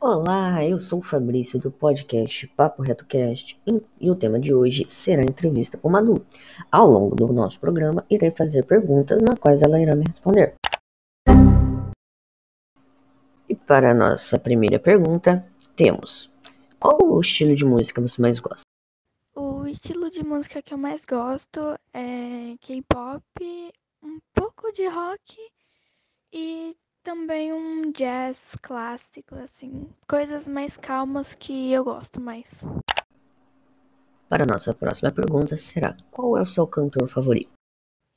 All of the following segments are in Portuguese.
Olá, eu sou o Fabrício do podcast Papo Reto Cast e o tema de hoje será entrevista com Madu. Ao longo do nosso programa, irei fazer perguntas na quais ela irá me responder. E para a nossa primeira pergunta, temos: Qual o estilo de música você mais gosta? O estilo de música que eu mais gosto é K-pop, um pouco de rock e também um jazz clássico, assim, coisas mais calmas que eu gosto mais. Para a nossa próxima pergunta será: Qual é o seu cantor favorito?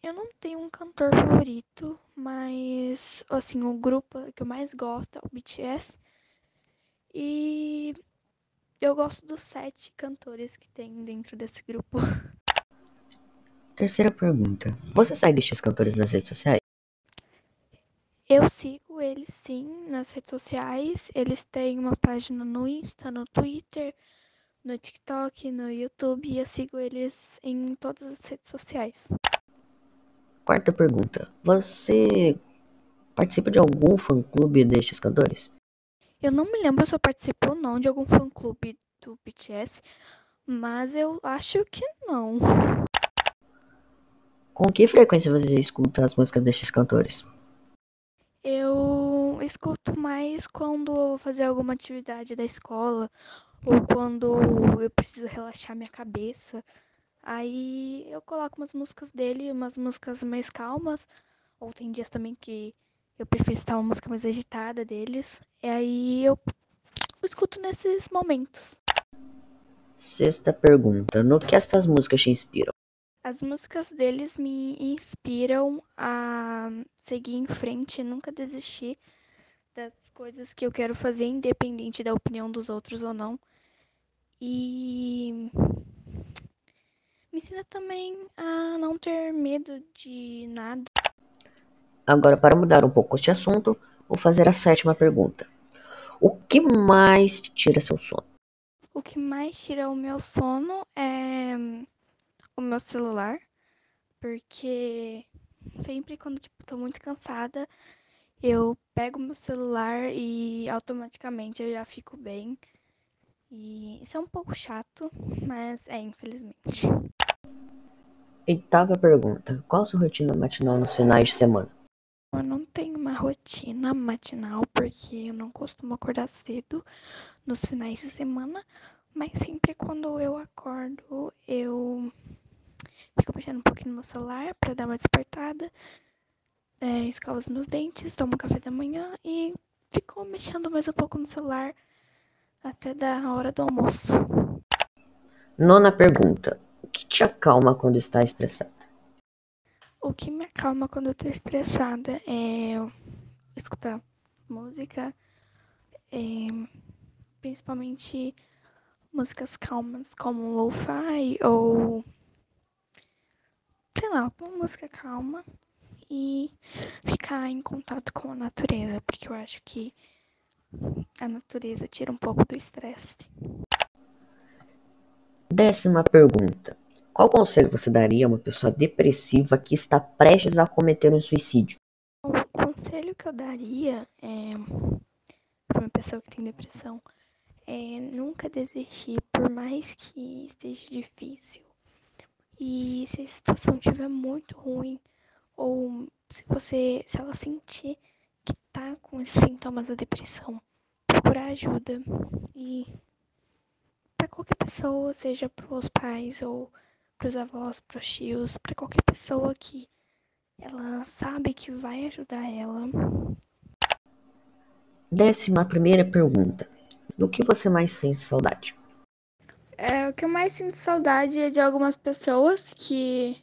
Eu não tenho um cantor favorito, mas assim, o grupo que eu mais gosto é o BTS. E eu gosto dos sete cantores que tem dentro desse grupo. Terceira pergunta: Você segue estes cantores nas redes sociais? Eles sim nas redes sociais. Eles têm uma página no Insta, no Twitter, no TikTok, no YouTube. E eu sigo eles em todas as redes sociais. Quarta pergunta: Você participa de algum fã-clube destes cantores? Eu não me lembro se eu participo ou não de algum fã-clube do BTS, mas eu acho que não. Com que frequência você escuta as músicas destes cantores? Eu escuto mais quando eu vou fazer alguma atividade da escola ou quando eu preciso relaxar minha cabeça. Aí eu coloco umas músicas dele, umas músicas mais calmas, ou tem dias também que eu prefiro estar uma música mais agitada deles. E aí eu escuto nesses momentos. Sexta pergunta: No que estas músicas te inspiram? As músicas deles me inspiram a seguir em frente, nunca desistir das coisas que eu quero fazer, independente da opinião dos outros ou não. E me ensina também a não ter medo de nada. Agora, para mudar um pouco este assunto, vou fazer a sétima pergunta: O que mais tira seu sono? O que mais tira o meu sono é o meu celular, porque sempre quando tipo tô muito cansada, eu pego meu celular e automaticamente eu já fico bem. E isso é um pouco chato, mas é infelizmente. Oitava pergunta: Qual a sua rotina matinal nos finais de semana? Eu não tenho uma rotina matinal porque eu não costumo acordar cedo nos finais de semana, mas sempre quando eu acordo, eu fico mexendo um pouquinho no meu celular para dar uma despertada, é, escovo os meus dentes, tomo café da manhã e fico mexendo mais um pouco no celular até dar a hora do almoço. Nona pergunta: O que te acalma quando está estressada? O que me acalma quando eu tô estressada é escutar música, é, principalmente músicas calmas como lo-fi ou sei lá, alguma música calma e ficar em contato com a natureza, porque eu acho que a natureza tira um pouco do estresse. Décima pergunta: Qual conselho você daria a uma pessoa depressiva que está prestes a cometer um suicídio? O conselho que eu daria é para uma pessoa que tem depressão é nunca desistir, por mais que esteja difícil. E se a situação estiver muito ruim, ou se você, se ela sentir que tá com esses sintomas da depressão, procurar ajuda. E para qualquer pessoa, seja para os pais ou para os avós, para os tios, para qualquer pessoa que ela sabe que vai ajudar ela. Décima primeira pergunta: Do que você mais sente saudade? É, o que eu mais sinto saudade é de algumas pessoas que,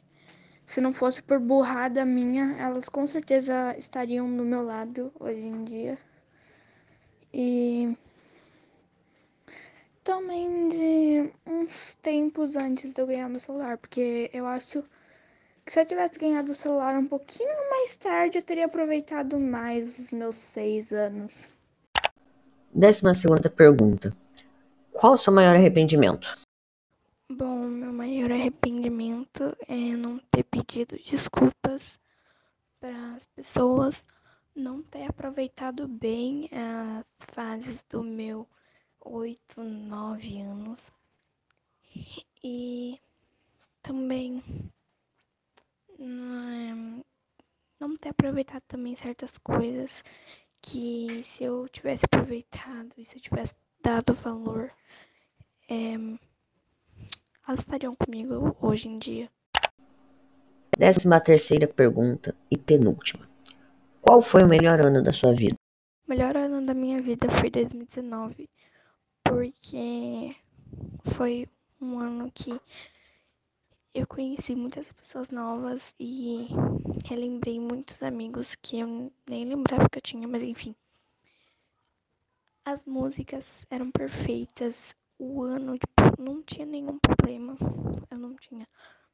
se não fosse por burrada minha, elas com certeza estariam do meu lado hoje em dia. E também de uns tempos antes de eu ganhar meu celular, porque eu acho que se eu tivesse ganhado o celular um pouquinho mais tarde, eu teria aproveitado mais os meus seis anos. Décima segunda pergunta: Qual o seu maior arrependimento? Bom, meu maior arrependimento é não ter pedido desculpas para as pessoas, não ter aproveitado bem as fases do meu 8, 9 anos. E também não, não ter aproveitado também certas coisas que se eu tivesse aproveitado e se eu tivesse dado valor, é, elas estariam comigo hoje em dia. Décima terceira pergunta e penúltima. Qual foi o melhor ano da sua vida? O melhor ano da minha vida foi 2019, porque foi um ano que eu conheci muitas pessoas novas e relembrei muitos amigos que eu nem lembrava que eu tinha, mas enfim. As músicas eram perfeitas, o ano tipo, não tinha nenhum problema. Eu não tinha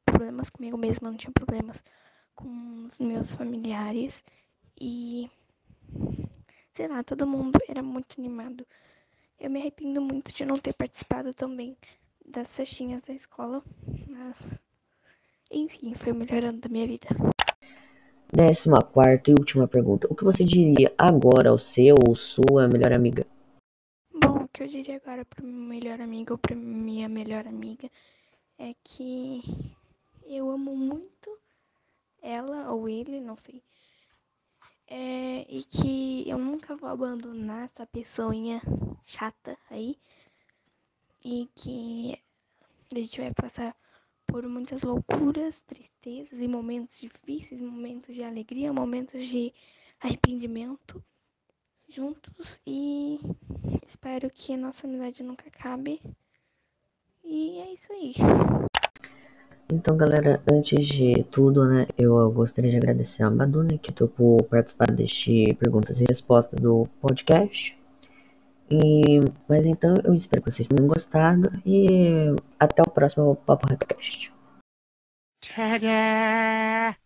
problemas comigo mesma, não tinha problemas com os meus familiares e sei lá, todo mundo era muito animado. Eu me arrependo muito de não ter participado também das festinhas da escola, mas enfim, foi o melhor ano da minha vida. Décima quarta e última pergunta. O que você diria agora ao seu ou sua melhor amiga? Que eu diria agora pro meu melhor amigo ou pra minha melhor amiga é que eu amo muito ela ou ele, não sei. É, e que eu nunca vou abandonar essa pessoinha chata aí. E que a gente vai passar por muitas loucuras, tristezas e momentos difíceis, momentos de alegria, momentos de arrependimento juntos e espero que a nossa amizade nunca acabe. E é isso aí. Então, galera, antes de tudo, né, eu gostaria de agradecer a Maduna que topou participar deste perguntas e respostas do podcast. E, mas então eu espero que vocês tenham gostado e até o próximo Papo Retocast. Tadá!